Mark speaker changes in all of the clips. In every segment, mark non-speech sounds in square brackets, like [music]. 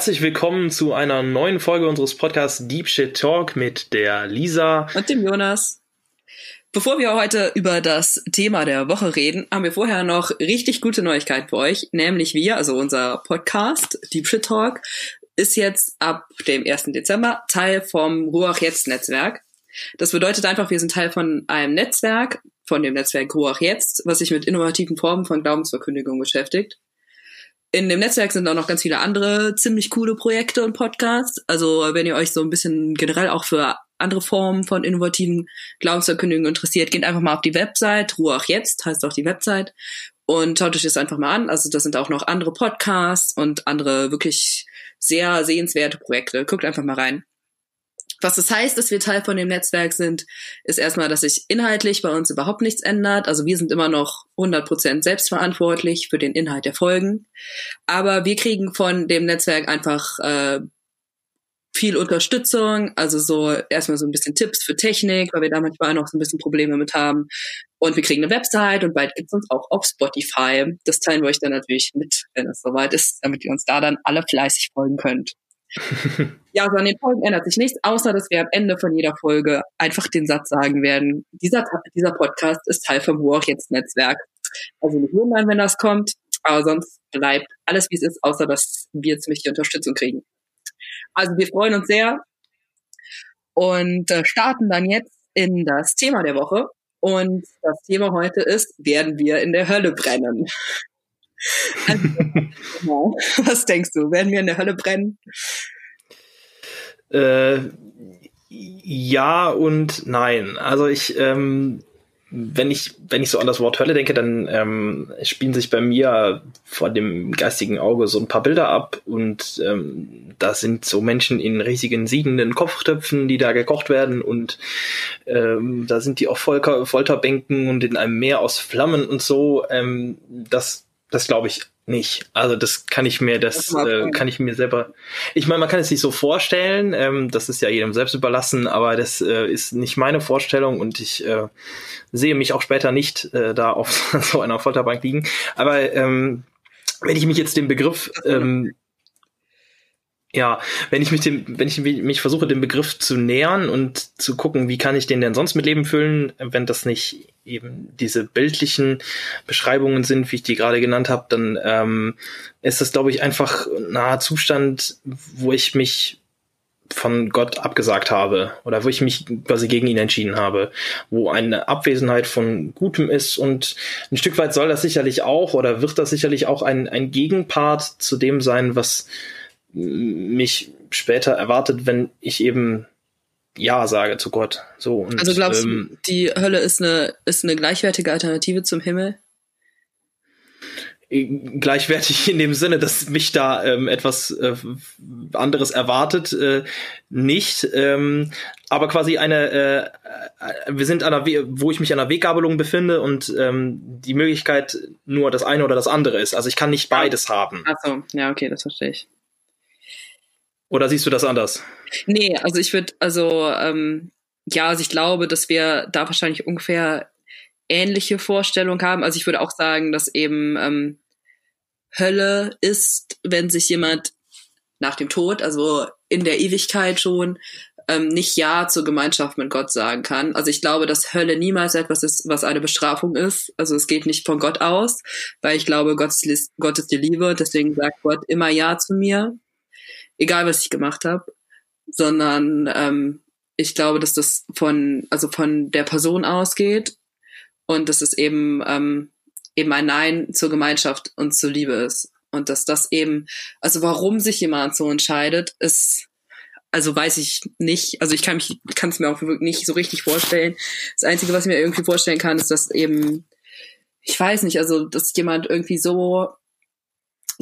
Speaker 1: Herzlich willkommen zu einer neuen Folge unseres Podcasts Deep Shit Talk mit der Lisa
Speaker 2: und dem Jonas. Bevor wir heute über das Thema der Woche reden, haben wir vorher noch richtig gute Neuigkeiten für euch, nämlich wir, also unser Podcast Deep Shit Talk, ist jetzt ab dem 1. Dezember Teil vom Ruach Jetzt Netzwerk. Das bedeutet einfach, wir sind Teil von einem Netzwerk, von dem Netzwerk Ruach Jetzt, was sich mit innovativen Formen von Glaubensverkündigung beschäftigt in dem Netzwerk sind auch noch ganz viele andere ziemlich coole Projekte und Podcasts. Also wenn ihr euch so ein bisschen generell auch für andere Formen von innovativen Glaubensverkündigungen interessiert, geht einfach mal auf die Website, Ruach jetzt heißt auch die Website und schaut euch das einfach mal an. Also das sind auch noch andere Podcasts und andere wirklich sehr sehenswerte Projekte. Guckt einfach mal rein. Was das heißt, dass wir Teil von dem Netzwerk sind, ist erstmal, dass sich inhaltlich bei uns überhaupt nichts ändert. Also wir sind immer noch 100% selbstverantwortlich für den Inhalt der Folgen. Aber wir kriegen von dem Netzwerk einfach äh, viel Unterstützung, also so erstmal so ein bisschen Tipps für Technik, weil wir da manchmal noch so ein bisschen Probleme mit haben. Und wir kriegen eine Website und bald gibt's uns auch auf Spotify. Das teilen wir euch dann natürlich mit, wenn es soweit ist, damit ihr uns da dann alle fleißig folgen könnt. [laughs] ja, also an den Folgen ändert sich nichts, außer dass wir am Ende von jeder Folge einfach den Satz sagen werden, dieser, dieser Podcast ist Teil vom War jetzt Netzwerk. Also nicht wundern, wenn das kommt, aber sonst bleibt alles wie es ist, außer dass wir ziemlich die Unterstützung kriegen. Also wir freuen uns sehr und äh, starten dann jetzt in das Thema der Woche. Und das Thema heute ist, werden wir in der Hölle brennen? [laughs] Also, [laughs] was denkst du? Werden wir in der Hölle brennen?
Speaker 1: Äh, ja und nein. Also ich, ähm, wenn ich, wenn ich so an das Wort Hölle denke, dann ähm, spielen sich bei mir vor dem geistigen Auge so ein paar Bilder ab und ähm, da sind so Menschen in riesigen siedenden Kopftöpfen, die da gekocht werden und ähm, da sind die auf Folter, Folterbänken und in einem Meer aus Flammen und so. Ähm, das das glaube ich nicht. Also das kann ich mir, das, das äh, kann ich mir selber. Ich meine, man kann es sich so vorstellen. Ähm, das ist ja jedem selbst überlassen, aber das äh, ist nicht meine Vorstellung und ich äh, sehe mich auch später nicht äh, da auf [laughs] so einer Folterbank liegen. Aber ähm, wenn ich mich jetzt dem Begriff ähm, ja, wenn ich mich dem, wenn ich mich versuche, dem Begriff zu nähern und zu gucken, wie kann ich den denn sonst mit Leben füllen, wenn das nicht eben diese bildlichen Beschreibungen sind, wie ich die gerade genannt habe, dann ähm, ist das, glaube ich, einfach ein naher Zustand, wo ich mich von Gott abgesagt habe oder wo ich mich quasi gegen ihn entschieden habe, wo eine Abwesenheit von Gutem ist und ein Stück weit soll das sicherlich auch oder wird das sicherlich auch ein, ein Gegenpart zu dem sein, was mich später erwartet, wenn ich eben ja sage zu Gott. So
Speaker 2: und, also glaubst ähm, du, die Hölle ist eine ist eine gleichwertige Alternative zum Himmel?
Speaker 1: gleichwertig in dem Sinne, dass mich da ähm, etwas äh, anderes erwartet, äh, nicht. Ähm, aber quasi eine, äh, äh wir sind an einer, We wo ich mich an einer Weggabelung befinde und ähm, die Möglichkeit nur das eine oder das andere ist. Also ich kann nicht beides haben.
Speaker 2: Ach so, ja, okay, das verstehe ich.
Speaker 1: Oder siehst du das anders?
Speaker 2: Nee, also ich würde, also ähm, ja, also ich glaube, dass wir da wahrscheinlich ungefähr ähnliche Vorstellungen haben. Also ich würde auch sagen, dass eben ähm, Hölle ist, wenn sich jemand nach dem Tod, also in der Ewigkeit schon, ähm, nicht Ja zur Gemeinschaft mit Gott sagen kann. Also ich glaube, dass Hölle niemals etwas ist, was eine Bestrafung ist. Also es geht nicht von Gott aus, weil ich glaube, Gott ist, Gott ist die Liebe. Deswegen sagt Gott immer Ja zu mir egal was ich gemacht habe, sondern ähm, ich glaube, dass das von, also von der Person ausgeht und dass es eben, ähm, eben ein Nein zur Gemeinschaft und zur Liebe ist. Und dass das eben, also warum sich jemand so entscheidet, ist, also weiß ich nicht. Also ich kann mich, kann es mir auch nicht so richtig vorstellen. Das Einzige, was ich mir irgendwie vorstellen kann, ist, dass eben, ich weiß nicht, also dass jemand irgendwie so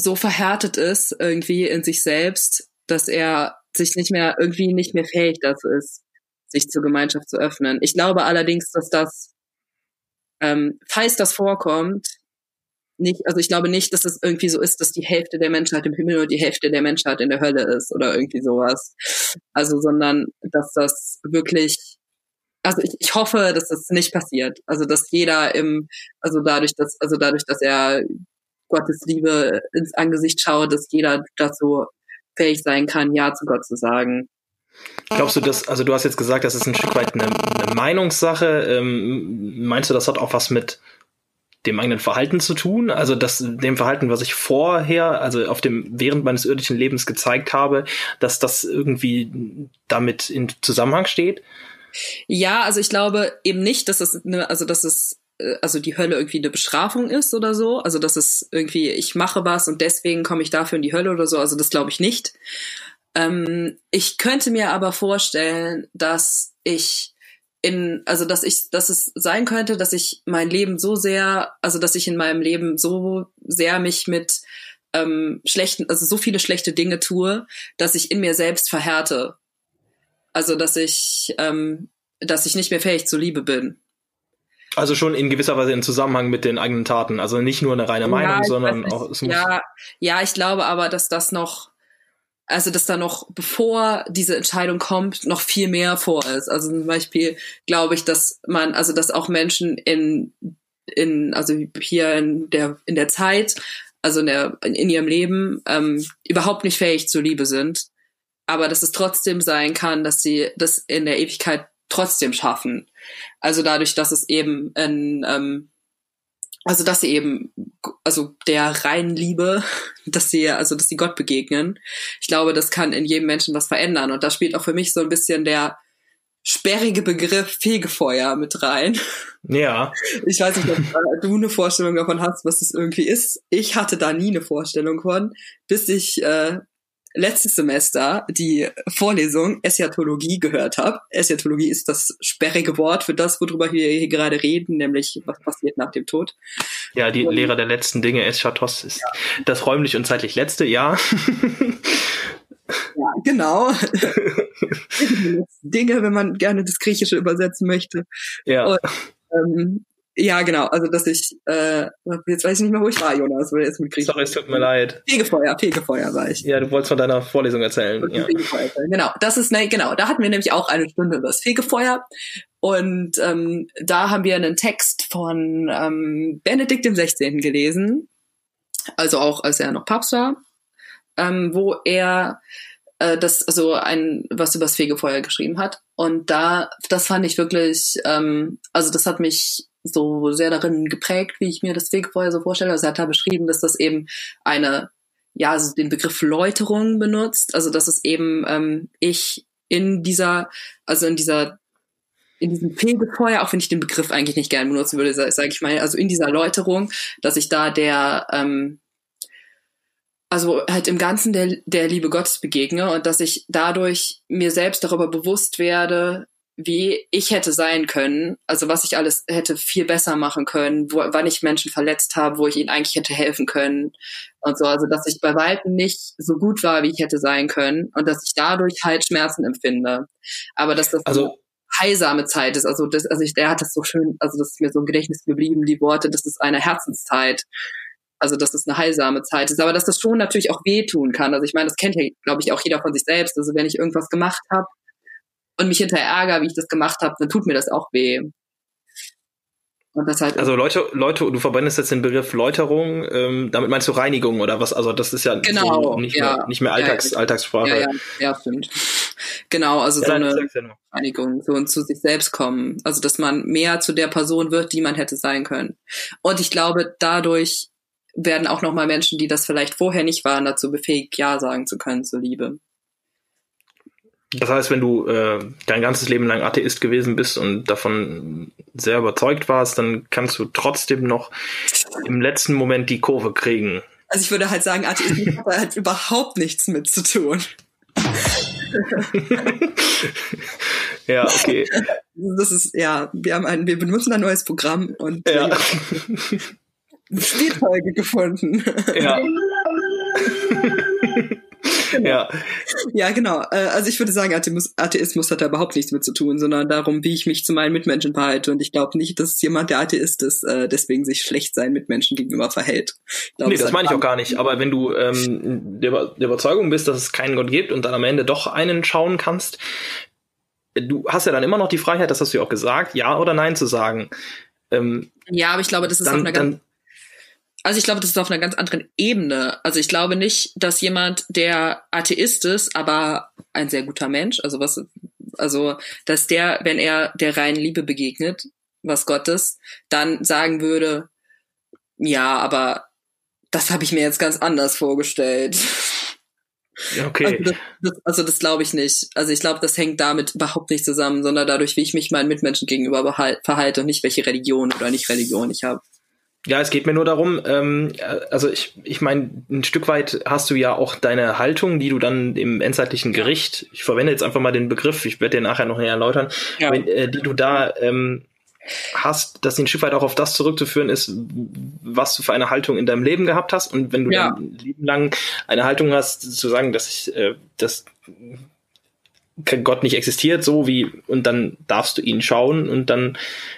Speaker 2: so verhärtet ist irgendwie in sich selbst, dass er sich nicht mehr irgendwie nicht mehr fähig dazu ist, sich zur Gemeinschaft zu öffnen. Ich glaube allerdings, dass das, ähm, falls das vorkommt, nicht, also ich glaube nicht, dass es irgendwie so ist, dass die Hälfte der Menschheit im Himmel und die Hälfte der Menschheit in der Hölle ist oder irgendwie sowas. Also, sondern dass das wirklich, also ich, ich hoffe, dass das nicht passiert. Also, dass jeder im, also dadurch, dass, also dadurch, dass er Gottes Liebe ins Angesicht schaut, dass jeder dazu fähig sein kann, Ja zu Gott zu sagen.
Speaker 1: Glaubst du das, also du hast jetzt gesagt, das ist ein Stück weit eine, eine Meinungssache. Ähm, meinst du, das hat auch was mit dem eigenen Verhalten zu tun? Also das, dem Verhalten, was ich vorher, also auf dem, während meines irdischen Lebens gezeigt habe, dass das irgendwie damit in Zusammenhang steht?
Speaker 2: Ja, also ich glaube eben nicht, dass es eine, also dass es also die Hölle irgendwie eine Bestrafung ist oder so. Also dass es irgendwie, ich mache was und deswegen komme ich dafür in die Hölle oder so. Also das glaube ich nicht. Ähm, ich könnte mir aber vorstellen, dass ich in, also dass ich, dass es sein könnte, dass ich mein Leben so sehr, also dass ich in meinem Leben so sehr mich mit ähm, schlechten, also so viele schlechte Dinge tue, dass ich in mir selbst verhärte. Also dass ich, ähm, dass ich nicht mehr fähig zur Liebe bin.
Speaker 1: Also schon in gewisser Weise in Zusammenhang mit den eigenen Taten. Also nicht nur eine reine Meinung, ja, sondern auch.
Speaker 2: Es muss ja, ja, ich glaube aber, dass das noch, also dass da noch, bevor diese Entscheidung kommt, noch viel mehr vor ist. Also zum Beispiel glaube ich, dass man, also dass auch Menschen in, in, also hier in der, in der Zeit, also in, der, in ihrem Leben, ähm, überhaupt nicht fähig zur Liebe sind. Aber dass es trotzdem sein kann, dass sie das in der Ewigkeit trotzdem schaffen. Also dadurch, dass es eben ein, ähm, also dass sie eben, also der reinen Liebe, [laughs] dass sie, also dass sie Gott begegnen. Ich glaube, das kann in jedem Menschen was verändern. Und da spielt auch für mich so ein bisschen der sperrige Begriff Fegefeuer mit rein. [laughs]
Speaker 1: Ja.
Speaker 2: Ich weiß nicht, ob [laughs] du eine Vorstellung davon hast, was das irgendwie ist. Ich hatte da nie eine Vorstellung von, bis ich äh, letztes Semester die Vorlesung Eschatologie gehört habe. Eschatologie ist das sperrige Wort für das, worüber wir hier gerade reden, nämlich was passiert nach dem Tod.
Speaker 1: Ja, die und, Lehre der letzten Dinge, Eschatos ist ja. das räumlich und zeitlich letzte, ja.
Speaker 2: Ja, genau. [laughs] Dinge, wenn man gerne das Griechische übersetzen möchte.
Speaker 1: Ja. Und,
Speaker 2: ähm, ja, genau. Also, dass ich, äh, jetzt weiß ich nicht mehr, wo ich war, Jonas, weil jetzt mit
Speaker 1: Griechen. Sorry, es tut mir leid.
Speaker 2: Fegefeuer, Fegefeuer war ich.
Speaker 1: Ja, du wolltest von deiner Vorlesung erzählen. Ja.
Speaker 2: Genau, das ist, ne, genau, da hatten wir nämlich auch eine Stunde über das Fegefeuer. Und ähm, da haben wir einen Text von ähm, Benedikt dem 16. gelesen, also auch als er noch Papst war, ähm, wo er äh, das also ein was übers Fegefeuer geschrieben hat und da das fand ich wirklich ähm, also das hat mich so sehr darin geprägt, wie ich mir das Fegefeuer so vorstelle. Also er hat da beschrieben, dass das eben eine, ja, also den Begriff Läuterung benutzt. Also dass es eben ähm, ich in dieser, also in dieser in diesem Fegefeuer, auch wenn ich den Begriff eigentlich nicht gerne benutzen würde, sage ich mal, also in dieser Läuterung, dass ich da der, ähm, also halt im Ganzen der, der Liebe Gottes begegne und dass ich dadurch mir selbst darüber bewusst werde, wie ich hätte sein können, also was ich alles hätte viel besser machen können, wo, wann ich Menschen verletzt habe, wo ich ihnen eigentlich hätte helfen können und so, also dass ich bei weitem nicht so gut war, wie ich hätte sein können und dass ich dadurch halt Schmerzen empfinde, aber dass das also so heilsame Zeit ist, also das, also ich, der hat das so schön, also das ist mir so im Gedächtnis geblieben, die Worte, das ist eine Herzenszeit, also dass das eine heilsame Zeit ist, aber dass das schon natürlich auch wehtun kann, also ich meine, das kennt ja, glaube ich, auch jeder von sich selbst, also wenn ich irgendwas gemacht habe und mich hinterher ärgere, wie ich das gemacht habe, dann tut mir das auch weh.
Speaker 1: Halt also Leute, Leute, du verwendest jetzt den Begriff Läuterung, ähm, damit meinst du Reinigung oder was? Also das ist ja
Speaker 2: genau,
Speaker 1: so nicht, ja. mehr, nicht mehr Alltags,
Speaker 2: ja,
Speaker 1: Alltagssprache.
Speaker 2: Ja, ja, ja, stimmt. Genau, also so eine Reinigung, so und zu sich selbst kommen. Also dass man mehr zu der Person wird, die man hätte sein können. Und ich glaube, dadurch werden auch nochmal Menschen, die das vielleicht vorher nicht waren, dazu befähigt, Ja sagen zu können zur Liebe.
Speaker 1: Das heißt, wenn du äh, dein ganzes Leben lang Atheist gewesen bist und davon sehr überzeugt warst, dann kannst du trotzdem noch im letzten Moment die Kurve kriegen.
Speaker 2: Also ich würde halt sagen, Atheismus [laughs] hat halt überhaupt nichts mit zu tun. [laughs]
Speaker 1: ja, okay.
Speaker 2: Das ist, ja, wir haben ein, wir benutzen ein neues Programm und
Speaker 1: ja. [laughs]
Speaker 2: Spielfolge gefunden.
Speaker 1: Ja.
Speaker 2: Genau. Ja. ja, genau. Äh, also ich würde sagen, Atheismus, Atheismus hat da überhaupt nichts mit zu tun, sondern darum, wie ich mich zu meinen Mitmenschen verhalte. Und ich glaube nicht, dass jemand, der Atheist ist, äh, deswegen sich schlecht seinen Mitmenschen gegenüber verhält.
Speaker 1: Ich glaub, nee, das meine ich auch gar nicht. Aber wenn du ähm, der, der Überzeugung bist, dass es keinen Gott gibt und dann am Ende doch einen schauen kannst, du hast ja dann immer noch die Freiheit, das hast du ja auch gesagt, ja oder nein zu sagen.
Speaker 2: Ähm, ja, aber ich glaube, das ist dann, auch eine ganz Also ich glaube, das ist auf einer ganz anderen Ebene. Also ich glaube nicht, dass jemand, der Atheist ist, aber ein sehr guter Mensch, also was, also dass der, wenn er der reinen Liebe begegnet, was Gottes, dann sagen würde, ja, aber das habe ich mir jetzt ganz anders vorgestellt.
Speaker 1: Okay.
Speaker 2: Also das, das, also das glaube ich nicht. Also ich glaube, das hängt damit überhaupt nicht zusammen, sondern dadurch, wie ich mich meinen Mitmenschen gegenüber verhalte und nicht welche Religion oder nicht Religion ich habe.
Speaker 1: Ja, es geht mir nur darum, ähm, also ich, ich meine, ein Stück weit hast du ja auch deine Haltung, die du dann im endzeitlichen Gericht, ich verwende jetzt einfach mal den Begriff, ich werde den nachher noch näher erläutern, ja. wenn, äh, die du da ähm, hast, dass ein Stück weit auch auf das zurückzuführen ist, was du für eine Haltung in deinem Leben gehabt hast. Und wenn du ja. dein Leben lang eine Haltung hast, zu sagen, dass ich, äh, dass Gott nicht existiert, so wie, und dann darfst du ihn schauen und dann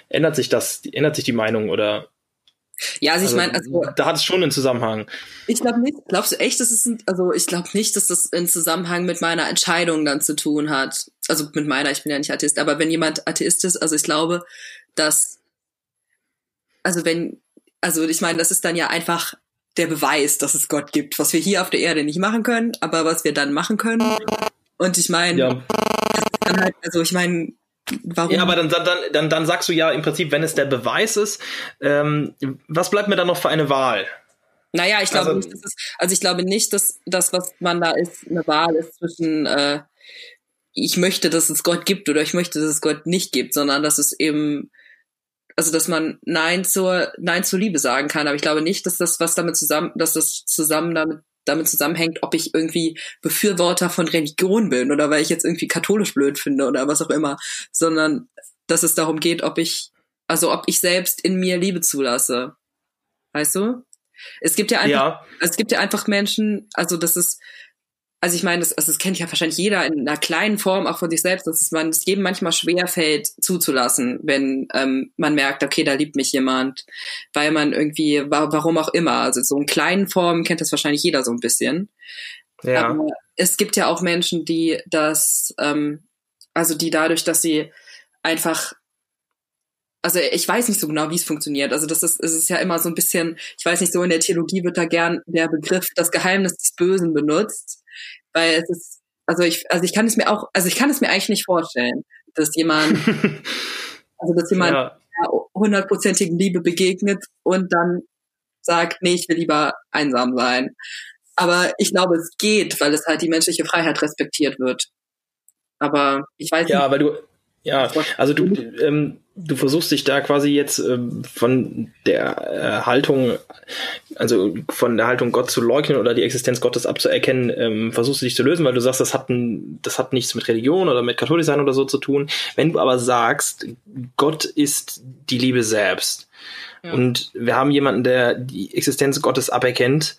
Speaker 1: ändert sich das, ändert sich die Meinung oder
Speaker 2: ja, also, also ich meine, also
Speaker 1: da hat es schon einen Zusammenhang.
Speaker 2: Ich glaube nicht. Glaubst du echt, dass es ein, also ich glaube nicht, dass das einen Zusammenhang mit meiner Entscheidung dann zu tun hat. Also mit meiner, ich bin ja nicht Atheist, aber wenn jemand Atheist ist, also ich glaube, dass, also wenn, also ich meine, das ist dann ja einfach der Beweis, dass es Gott gibt, was wir hier auf der Erde nicht machen können, aber was wir dann machen können. Und ich meine, ja. halt, also ich meine, warum?
Speaker 1: Ja, aber dann, dann, dann, dann sagst du ja im Prinzip, wenn es der Beweis ist, ähm, was bleibt mir dann noch für eine Wahl?
Speaker 2: Naja, ich glaube also, nicht, dass es, also ich glaube nicht, dass das, was man da ist, eine Wahl ist zwischen äh, ich möchte, dass es Gott gibt oder ich möchte, dass es Gott nicht gibt, sondern dass es eben also dass man Nein zur Nein zur Liebe sagen kann. Aber ich glaube nicht, dass das was damit zusammen, dass das zusammen damit damit zusammenhängt, ob ich irgendwie Befürworter von Religion bin oder weil ich jetzt irgendwie katholisch blöd finde oder was auch immer, sondern dass es darum geht, ob ich, also ob ich selbst in mir Liebe zulasse. Weißt du? Es gibt ja einfach, ja. es gibt ja einfach Menschen, also das ist, also ich meine, das, also das kennt ja wahrscheinlich jeder in einer kleinen Form auch von sich selbst, dass es man es jedem manchmal schwer fällt zuzulassen, wenn ähm, man merkt, okay, da liebt mich jemand, weil man irgendwie, warum auch immer, also so in kleinen Formen kennt das wahrscheinlich jeder so ein bisschen. Ja. Aber es gibt ja auch Menschen, die das, ähm, also die dadurch, dass sie einfach also ich weiß nicht so genau, wie es funktioniert. Also das ist, es ist ja immer so ein bisschen, ich weiß nicht, so in der Theologie wird da gern der Begriff das Geheimnis des Bösen benutzt weil es ist, also ich, also ich kann es mir auch, also ich kann es mir eigentlich nicht vorstellen, dass jemand, [laughs] also dass jemand ja. hundertprozentigen Liebe begegnet und dann sagt, nee, ich will lieber einsam sein. Aber ich glaube, es geht, weil es halt die menschliche Freiheit respektiert wird. Aber ich weiß
Speaker 1: ja, nicht. Ja, weil du, ja, also du, ähm, du versuchst dich da quasi jetzt ähm, von der äh, Haltung, also von der Haltung Gott zu leugnen oder die Existenz Gottes abzuerkennen, ähm, versuchst du dich zu lösen, weil du sagst, das hat, ein, das hat nichts mit Religion oder mit katholisch sein oder so zu tun. Wenn du aber sagst, Gott ist die Liebe selbst ja. und wir haben jemanden, der die Existenz Gottes aberkennt,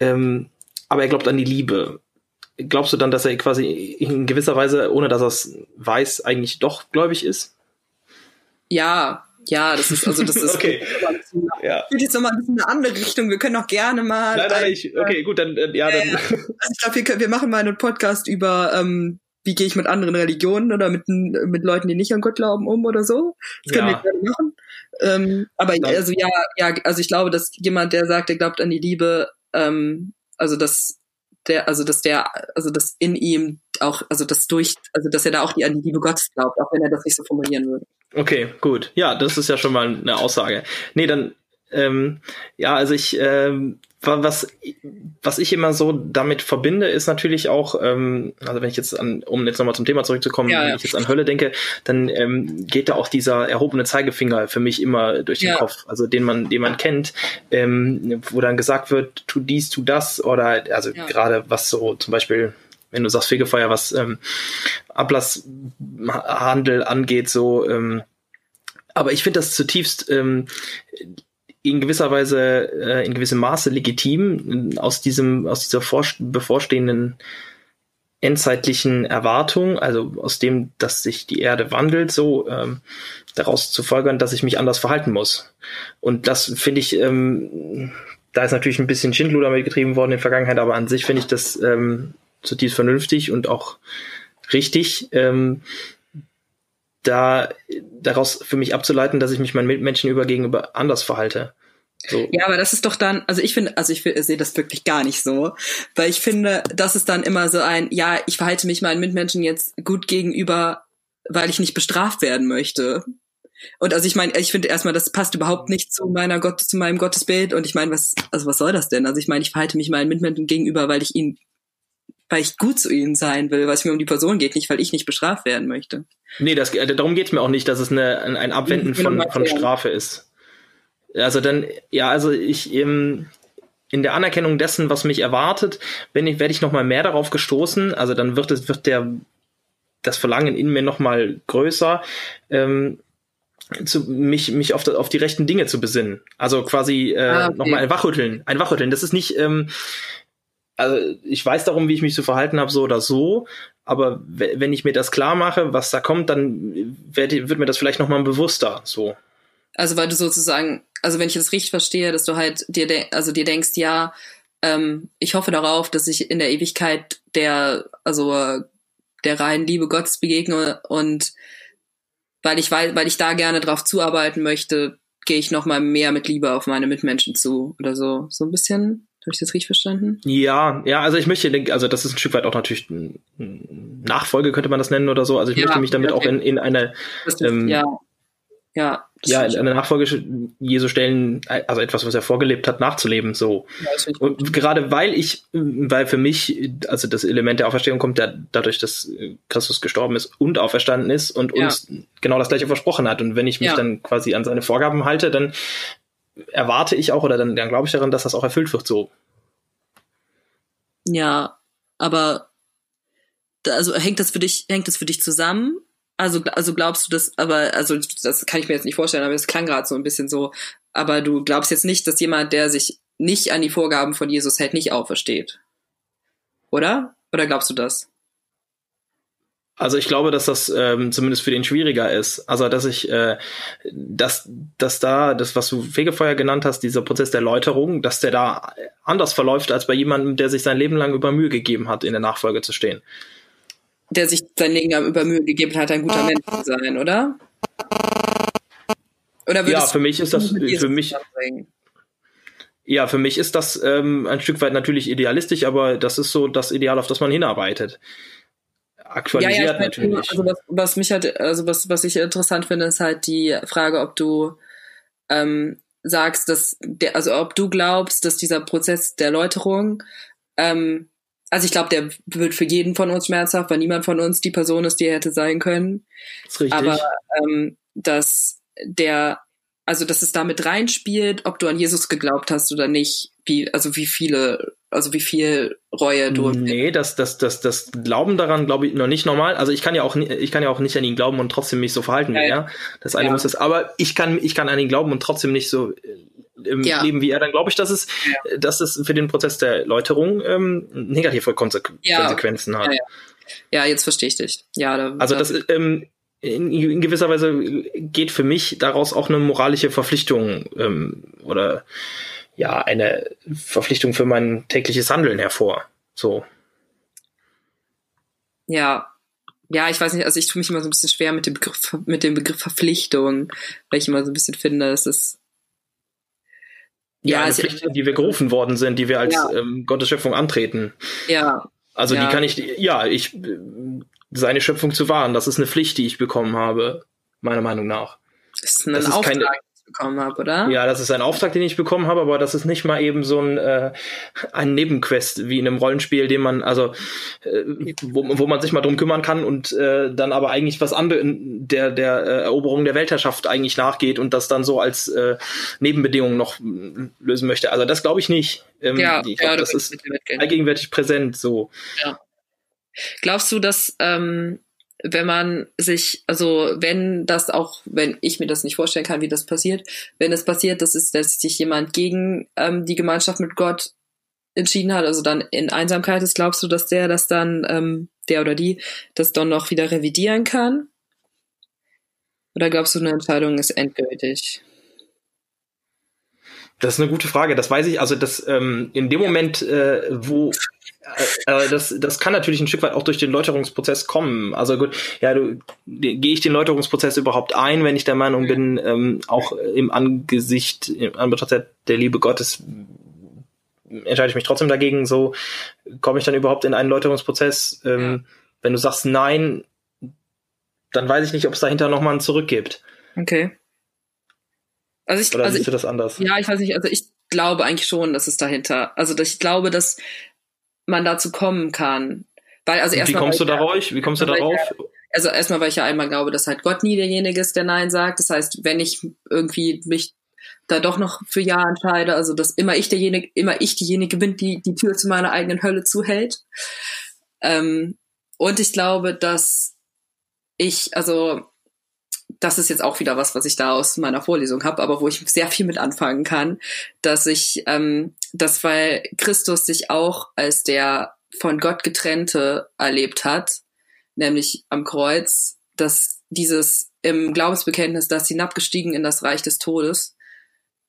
Speaker 1: ähm, aber er glaubt an die Liebe glaubst du dann, dass er quasi in gewisser Weise, ohne dass er es weiß, eigentlich doch gläubig ist?
Speaker 2: Ja, ja, das ist, also das [laughs] ist
Speaker 1: okay.
Speaker 2: ja. geht jetzt nochmal ein bisschen in eine andere Richtung. Wir können auch gerne mal.
Speaker 1: Nein, nein, ich, okay, gut, dann äh, ja, dann.
Speaker 2: also ich glaube, wir, wir machen mal einen Podcast über ähm, wie gehe ich mit anderen Religionen oder mit, mit Leuten, die nicht an Gott glauben, um oder so. Das können ja. wir gerne machen. Ähm, aber dann. also ja, ja, also ich glaube, dass jemand, der sagt, er glaubt an die Liebe, ähm, also das der, also dass der, also dass in ihm auch, also das durch, also dass er da auch die, an die Liebe Gottes glaubt, auch wenn er das nicht so formulieren würde.
Speaker 1: Okay, gut. Ja, das ist ja schon mal eine Aussage. Nee, dann, ähm, ja, also ich, ähm, was, was ich immer so damit verbinde, ist natürlich auch, ähm, also wenn ich jetzt an, um jetzt nochmal zum Thema zurückzukommen, ja, ja. wenn ich jetzt an Hölle denke, dann ähm, geht da auch dieser erhobene Zeigefinger für mich immer durch den ja. Kopf, also den man, den man kennt, ähm, wo dann gesagt wird, tu dies, tu das, oder also gerade was so zum Beispiel wenn du sagst Fegefeuer, was ähm, Ablasshandel angeht, so ähm, aber ich finde das zutiefst ähm, in gewisser Weise, äh, in gewissem Maße legitim, aus diesem, aus dieser bevorstehenden endzeitlichen Erwartung, also aus dem, dass sich die Erde wandelt, so ähm, daraus zu folgern, dass ich mich anders verhalten muss. Und das finde ich, ähm, da ist natürlich ein bisschen Schindluder mitgetrieben worden in der Vergangenheit, aber an sich finde ich das ähm, zutiefst vernünftig und auch richtig, ähm, da daraus für mich abzuleiten, dass ich mich meinen Mitmenschen über gegenüber anders verhalte. So.
Speaker 2: Ja, aber das ist doch dann, also ich finde, also ich, ich sehe das wirklich gar nicht so, weil ich finde, das ist dann immer so ein, ja, ich verhalte mich meinen Mitmenschen jetzt gut gegenüber, weil ich nicht bestraft werden möchte. Und also ich meine, ich finde erstmal, das passt überhaupt nicht zu meiner Gott, zu meinem Gottesbild. Und ich meine, was, also was soll das denn? Also ich meine, ich verhalte mich meinen Mitmenschen gegenüber, weil ich ihnen, weil ich gut zu ihnen sein will, weil es mir um die Person geht, nicht weil ich nicht bestraft werden möchte.
Speaker 1: Nee, das, äh, darum geht's mir auch nicht, dass es eine, ein Abwenden von, von Strafe ist. Also dann, ja, also ich ähm, in der Anerkennung dessen, was mich erwartet, wenn ich, werde ich noch mal mehr darauf gestoßen. Also dann wird es, wird der das Verlangen in mir noch mal größer. Ähm, zu, mich, mich auf, auf die rechten Dinge zu besinnen. Also quasi äh, ah, okay. nochmal ein Wachrütteln. Ein Wachrütteln. Das ist nicht, ähm, also ich weiß darum, wie ich mich zu verhalten habe, so oder so, aber wenn ich mir das klar mache, was da kommt, dann wird, wird mir das vielleicht nochmal bewusster. So.
Speaker 2: Also weil du sozusagen, also wenn ich das richtig verstehe, dass du halt dir, also dir denkst, ja, ähm, ich hoffe darauf, dass ich in der Ewigkeit der, also der reinen Liebe Gottes begegne und weil ich weil, weil ich da gerne drauf zuarbeiten möchte, gehe ich noch mal mehr mit Liebe auf meine Mitmenschen zu oder so, so ein bisschen. Habe ich das richtig verstanden?
Speaker 1: Ja, ja, also ich möchte, also das ist ein Stück weit auch natürlich Nachfolge könnte man das nennen oder so. Also ich ja, möchte mich damit okay. auch in, in eine ähm, ja. Ja, ja in einer Nachfolge Jesu stellen, also etwas, was er vorgelebt hat, nachzuleben, so. Ja, und gerade weil ich, weil für mich, also das Element der Auferstehung kommt ja dadurch, dass Christus gestorben ist und auferstanden ist und ja. uns genau das gleiche versprochen hat. Und wenn ich mich ja. dann quasi an seine Vorgaben halte, dann erwarte ich auch oder dann, dann glaube ich daran, dass das auch erfüllt wird, so.
Speaker 2: Ja, aber also hängt das für dich, hängt das für dich zusammen? Also, also glaubst du das, aber, also das kann ich mir jetzt nicht vorstellen, aber es klang gerade so ein bisschen so, aber du glaubst jetzt nicht, dass jemand, der sich nicht an die Vorgaben von Jesus hält, nicht aufersteht. Oder? Oder glaubst du das?
Speaker 1: Also ich glaube, dass das ähm, zumindest für den schwieriger ist. Also dass ich, äh, dass, dass da, das, was du Fegefeuer genannt hast, dieser Prozess der Läuterung, dass der da anders verläuft als bei jemandem, der sich sein Leben lang über Mühe gegeben hat, in der Nachfolge zu stehen
Speaker 2: der sich sein Leben über Mühe gegeben hat, ein guter Mensch zu sein, oder?
Speaker 1: Oder ja, für mich ist das für mich ja, für mich ist das ähm, ein Stück weit natürlich idealistisch, aber das ist so das Ideal, auf das man hinarbeitet. Aktualisiert ja, ja, natürlich.
Speaker 2: Also was, was, mich halt, also was, was ich interessant finde, ist halt die Frage, ob du ähm, sagst, dass der, also ob du glaubst, dass dieser Prozess der Erläuterung ähm, also ich glaube, der wird für jeden von uns schmerzhaft, weil niemand von uns die Person ist, die er hätte sein können. Das ist richtig. Aber ähm, dass der, also dass es damit reinspielt, ob du an Jesus geglaubt hast oder nicht, wie, also wie viele, also wie viel Reue du.
Speaker 1: Nee, das, das, das, das Glauben daran, glaube ich, noch nicht normal. Also ich kann ja auch, ich kann ja auch nicht an ihn glauben und trotzdem mich so verhalten ja, wie er. Das eine ja. muss das, aber ich kann, ich kann an ihn glauben und trotzdem nicht so im ja. Leben wie er, dann glaube ich, dass es, ja. dass es für den Prozess der Läuterung ähm, negative Konsequ ja. Konsequenzen hat.
Speaker 2: Ja, jetzt verstehe ich dich. Ja, da,
Speaker 1: also das ähm, in, in, gewisser Weise geht für mich daraus auch eine moralische Verpflichtung ähm, oder ja eine Verpflichtung für mein tägliches Handeln hervor. So.
Speaker 2: Ja, ja, ich weiß nicht, also ich tue mich immer so ein bisschen schwer mit dem Begriff, mit dem Begriff Verpflichtung, weil ich immer so ein bisschen finde, es ist
Speaker 1: ja, eine Pflicht, die wir gerufen worden sind, die wir als ja. ähm, Gottes Schöpfung antreten.
Speaker 2: Ja.
Speaker 1: Also ja. die kann ich, ja, ich, seine Schöpfung zu wahren, das ist eine Pflicht, die ich bekommen habe, meiner Meinung nach.
Speaker 2: Das ist ein das Auftrag, ist keine, bekommen habe, oder?
Speaker 1: Ja, das ist ein Auftrag, den ich bekommen habe, aber das ist nicht mal eben so ein, äh, ein Nebenquest wie in einem Rollenspiel, den man, also äh, wo, wo man sich mal drum kümmern kann und äh, dann aber eigentlich was anderes der, der äh, Eroberung der Weltherrschaft eigentlich nachgeht und das dann so als äh, Nebenbedingung noch lösen möchte. Also das glaube ich nicht. Ähm, ja, ich glaub, ja, das ist allgegenwärtig präsent so.
Speaker 2: Ja. Glaubst du, dass ähm, wenn man sich, also wenn das auch, wenn ich mir das nicht vorstellen kann, wie das passiert, wenn es passiert, dass, es, dass sich jemand gegen ähm, die Gemeinschaft mit Gott entschieden hat, also dann in Einsamkeit ist, glaubst du, dass der das dann, ähm, der oder die, das dann noch wieder revidieren kann? Oder glaubst du, eine Entscheidung ist endgültig?
Speaker 1: Das ist eine gute Frage. Das weiß ich. Also das ähm, in dem Moment, äh, wo äh, äh, das, das kann natürlich ein Stück weit auch durch den Läuterungsprozess kommen. Also gut, ja, du gehe ich den Läuterungsprozess überhaupt ein, wenn ich der Meinung bin, ähm, auch im Angesicht, im Anbetracht der, Liebe Gottes entscheide ich mich trotzdem dagegen, so komme ich dann überhaupt in einen Läuterungsprozess. Ähm, ja. Wenn du sagst nein, dann weiß ich nicht, ob es dahinter nochmal ein Zurück gibt.
Speaker 2: Okay.
Speaker 1: Also ich, Oder also siehst du das anders?
Speaker 2: Ja, ich weiß nicht, also ich glaube eigentlich schon, dass es dahinter, also ich glaube, dass man dazu kommen kann. Weil, also
Speaker 1: erstmal. Wie kommst du darauf? Wie kommst du darauf?
Speaker 2: Ja, also erstmal, weil ich ja einmal glaube, dass halt Gott nie derjenige ist, der Nein sagt. Das heißt, wenn ich irgendwie mich da doch noch für Ja entscheide, also dass immer ich derjenige, immer ich diejenige bin, die die Tür zu meiner eigenen Hölle zuhält. Ähm, und ich glaube, dass ich, also das ist jetzt auch wieder was, was ich da aus meiner Vorlesung habe, aber wo ich sehr viel mit anfangen kann, dass ich, ähm, dass weil Christus sich auch als der von Gott getrennte erlebt hat, nämlich am Kreuz, dass dieses im Glaubensbekenntnis, dass hinabgestiegen in das Reich des Todes,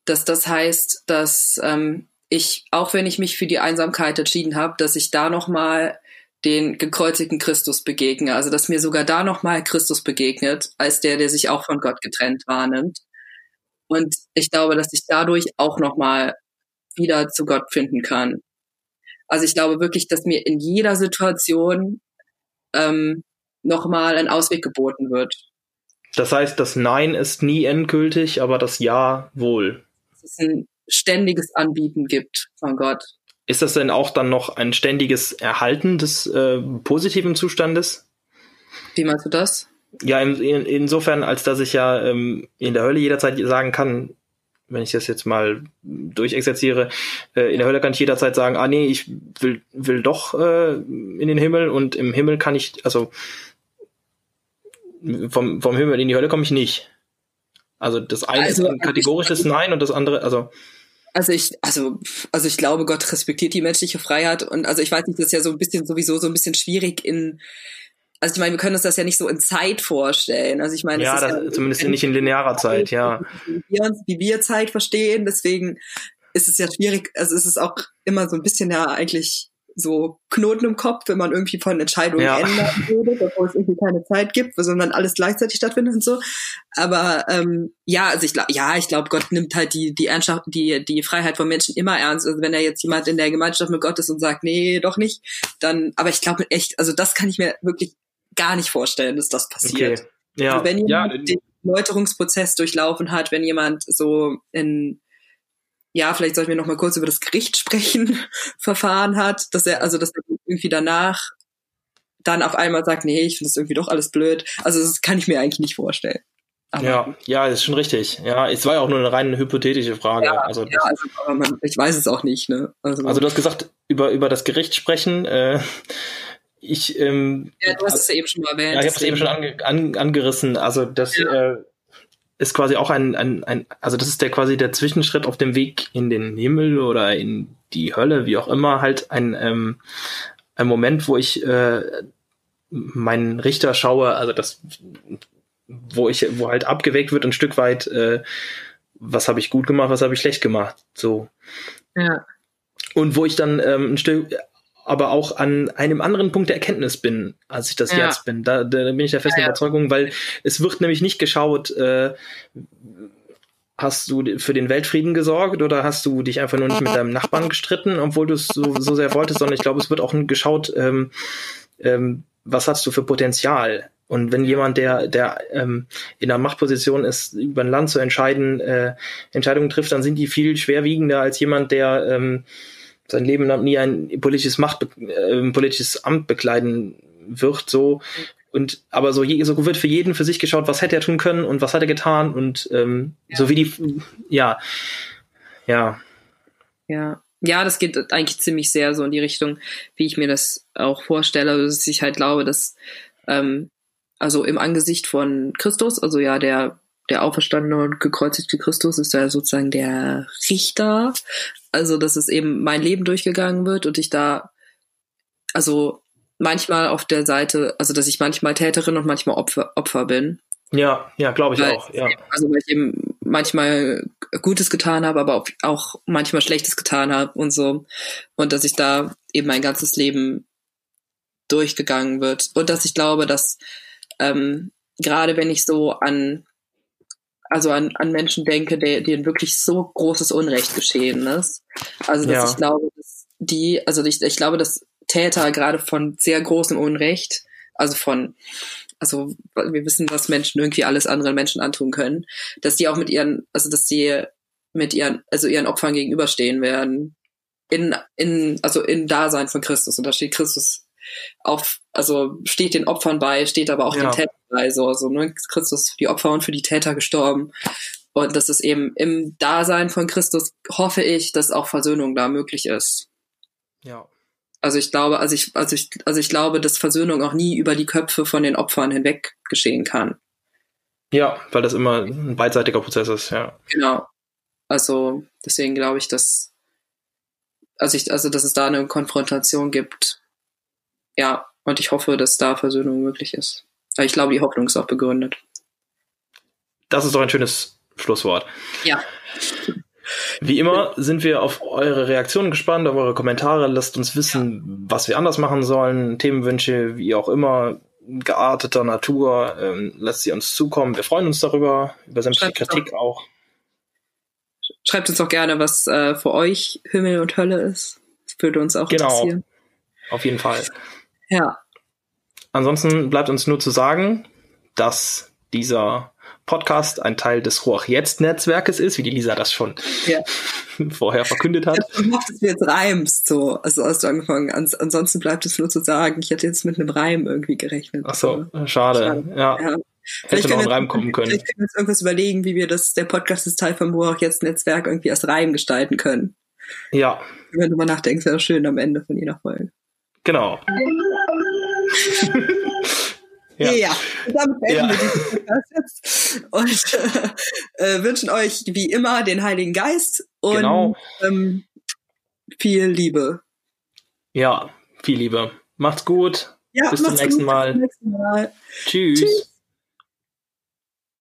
Speaker 2: dass das heißt, dass ähm, ich, auch wenn ich mich für die Einsamkeit entschieden habe, dass ich da nochmal den gekreuzigten Christus begegne. Also dass mir sogar da nochmal Christus begegnet, als der, der sich auch von Gott getrennt wahrnimmt. Und ich glaube, dass ich dadurch auch nochmal wieder zu Gott finden kann. Also ich glaube wirklich, dass mir in jeder Situation ähm, nochmal ein Ausweg geboten wird.
Speaker 1: Das heißt, das Nein ist nie endgültig, aber das Ja wohl.
Speaker 2: Dass es ein ständiges Anbieten gibt von Gott.
Speaker 1: Ist das denn auch dann noch ein ständiges Erhalten des äh, positiven Zustandes?
Speaker 2: Wie meinst du das?
Speaker 1: Ja, in, in, insofern, als dass ich ja ähm, in der Hölle jederzeit sagen kann, wenn ich das jetzt mal durchexerziere, äh, in der Hölle kann ich jederzeit sagen, ah nee, ich will, will doch äh, in den Himmel und im Himmel kann ich, also vom, vom Himmel in die Hölle komme ich nicht. Also das eine also, ist ein kategorisches Nein und das andere, also
Speaker 2: also ich, also, also ich glaube, Gott respektiert die menschliche Freiheit und also ich weiß nicht, das ist ja so ein bisschen sowieso so ein bisschen schwierig in, also ich meine, wir können uns das ja nicht so in Zeit vorstellen. Also ich meine,
Speaker 1: ja, das, ja zumindest nicht in linearer Zeit, ja.
Speaker 2: Wie wir, wie wir Zeit verstehen, deswegen ist es ja schwierig, also es ist auch immer so ein bisschen ja eigentlich so Knoten im Kopf, wenn man irgendwie von Entscheidungen ja. ändern würde, obwohl es irgendwie keine Zeit gibt, sondern alles gleichzeitig stattfindet und so. Aber ähm, ja, also ich glaube, ja, ich glaube, Gott nimmt halt die die Ernst, die die Freiheit von Menschen immer ernst. Also wenn er jetzt jemand in der Gemeinschaft mit Gott ist und sagt, nee, doch nicht, dann. Aber ich glaube echt, also das kann ich mir wirklich gar nicht vorstellen, dass das passiert. Okay. Ja. Also wenn jemand ja. den Läuterungsprozess durchlaufen hat, wenn jemand so in ja, vielleicht sollten wir noch mal kurz über das Gericht sprechen, [laughs] Verfahren hat, dass er, also dass er irgendwie danach dann auf einmal sagt, nee, ich finde das irgendwie doch alles blöd. Also das kann ich mir eigentlich nicht vorstellen.
Speaker 1: Aber, ja, ja, ist schon richtig. Ja, es war ja auch nur eine rein hypothetische Frage.
Speaker 2: Ja,
Speaker 1: also,
Speaker 2: ja, also man, ich weiß es auch nicht. Ne?
Speaker 1: Also, also du hast gesagt, über, über das Gericht sprechen. Äh, ich, ähm,
Speaker 2: ja, du hast es ja eben schon mal erwähnt.
Speaker 1: Ja, ich habe es eben schon ange, an, angerissen. Also das, ja. äh, ist quasi auch ein, ein, ein, also das ist der quasi der Zwischenschritt auf dem Weg in den Himmel oder in die Hölle, wie auch immer, halt ein, ähm, ein Moment, wo ich äh, meinen Richter schaue, also das, wo ich, wo halt abgeweckt wird ein Stück weit, äh, was habe ich gut gemacht, was habe ich schlecht gemacht, so.
Speaker 2: Ja.
Speaker 1: Und wo ich dann ähm, ein Stück aber auch an einem anderen Punkt der Erkenntnis bin, als ich das ja. jetzt bin. Da, da bin ich der festen ja. Überzeugung, weil es wird nämlich nicht geschaut, äh, hast du für den Weltfrieden gesorgt oder hast du dich einfach nur nicht mit deinem Nachbarn gestritten, obwohl du es so, so sehr wolltest, sondern ich glaube, es wird auch geschaut, ähm, ähm, was hast du für Potenzial? Und wenn jemand, der, der ähm, in einer Machtposition ist, über ein Land zu entscheiden, äh, Entscheidungen trifft, dann sind die viel schwerwiegender als jemand, der ähm, sein Leben lang nie ein politisches Macht, äh, politisches Amt bekleiden wird, so. Und aber so, so wird für jeden für sich geschaut, was hätte er tun können und was hat er getan und ähm, ja. so wie die, ja, ja.
Speaker 2: Ja, ja, das geht eigentlich ziemlich sehr so in die Richtung, wie ich mir das auch vorstelle, also, dass ich halt glaube, dass ähm, also im Angesicht von Christus, also ja der der auferstandene und gekreuzigte Christus ist da sozusagen der Richter. Also, dass es eben mein Leben durchgegangen wird und ich da, also manchmal auf der Seite, also dass ich manchmal Täterin und manchmal Opfer, Opfer bin.
Speaker 1: Ja, ja, glaube ich weil, auch. Ja.
Speaker 2: Also weil ich eben manchmal Gutes getan habe, aber auch manchmal Schlechtes getan habe und so. Und dass ich da eben mein ganzes Leben durchgegangen wird. Und dass ich glaube, dass ähm, gerade wenn ich so an also an, an Menschen denke, der, denen wirklich so großes Unrecht geschehen ist. Also dass ja. ich glaube, dass die, also ich, ich glaube, dass Täter gerade von sehr großem Unrecht, also von, also wir wissen, was Menschen irgendwie alles anderen Menschen antun können, dass die auch mit ihren, also dass die mit ihren, also ihren Opfern gegenüberstehen werden. In, in, also in Dasein von Christus. Und da steht Christus auf, also steht den Opfern bei, steht aber auch ja. den Tätern bei, so, also, ne, Christus für die Opfer und für die Täter gestorben. Und das ist eben im Dasein von Christus hoffe ich, dass auch Versöhnung da möglich ist.
Speaker 1: Ja.
Speaker 2: Also ich glaube, also ich, also ich, also ich glaube, dass Versöhnung auch nie über die Köpfe von den Opfern hinweg geschehen kann.
Speaker 1: Ja, weil das immer ein beidseitiger Prozess ist, ja.
Speaker 2: Genau. Also deswegen glaube ich, dass also ich, also dass es da eine Konfrontation gibt. Ja, und ich hoffe, dass da Versöhnung möglich ist. Aber ich glaube, die Hoffnung ist auch begründet.
Speaker 1: Das ist doch ein schönes Schlusswort.
Speaker 2: Ja.
Speaker 1: Wie immer sind wir auf eure Reaktionen gespannt, auf eure Kommentare. Lasst uns wissen, was wir anders machen sollen. Themenwünsche, wie auch immer, gearteter Natur. Ähm, lasst sie uns zukommen. Wir freuen uns darüber, über sämtliche Kritik auch.
Speaker 2: Schreibt uns auch gerne, was äh, für euch Himmel und Hölle ist. Das würde uns auch genau. interessieren.
Speaker 1: Auf jeden Fall.
Speaker 2: Ja.
Speaker 1: Ansonsten bleibt uns nur zu sagen, dass dieser Podcast ein Teil des Ruach Jetzt Netzwerkes ist, wie die Lisa das schon ja. [laughs] vorher verkündet hat.
Speaker 2: Ich hoffe, dass du jetzt reimst, so. Also hast du angefangen. Ans ansonsten bleibt es nur zu sagen, ich hätte jetzt mit einem Reim irgendwie gerechnet.
Speaker 1: Ach so, schade. schade. Ja. ja. Hätte noch ein Reim kommen können.
Speaker 2: Vielleicht können wir uns irgendwas überlegen, wie wir das, der Podcast ist Teil vom Ruach Jetzt Netzwerk irgendwie als Reim gestalten können.
Speaker 1: Ja.
Speaker 2: Wenn du mal nachdenkst, wäre schön am Ende von jeder Folge.
Speaker 1: Genau.
Speaker 2: Ja, ja. damit beenden ja. wir diesen Podcast jetzt und äh, wünschen euch wie immer den Heiligen Geist und genau. ähm, viel Liebe.
Speaker 1: Ja, viel Liebe. Macht's gut. Ja, Bis zum nächsten, gut. Mal. Bis zum nächsten Mal. Tschüss. Tschüss.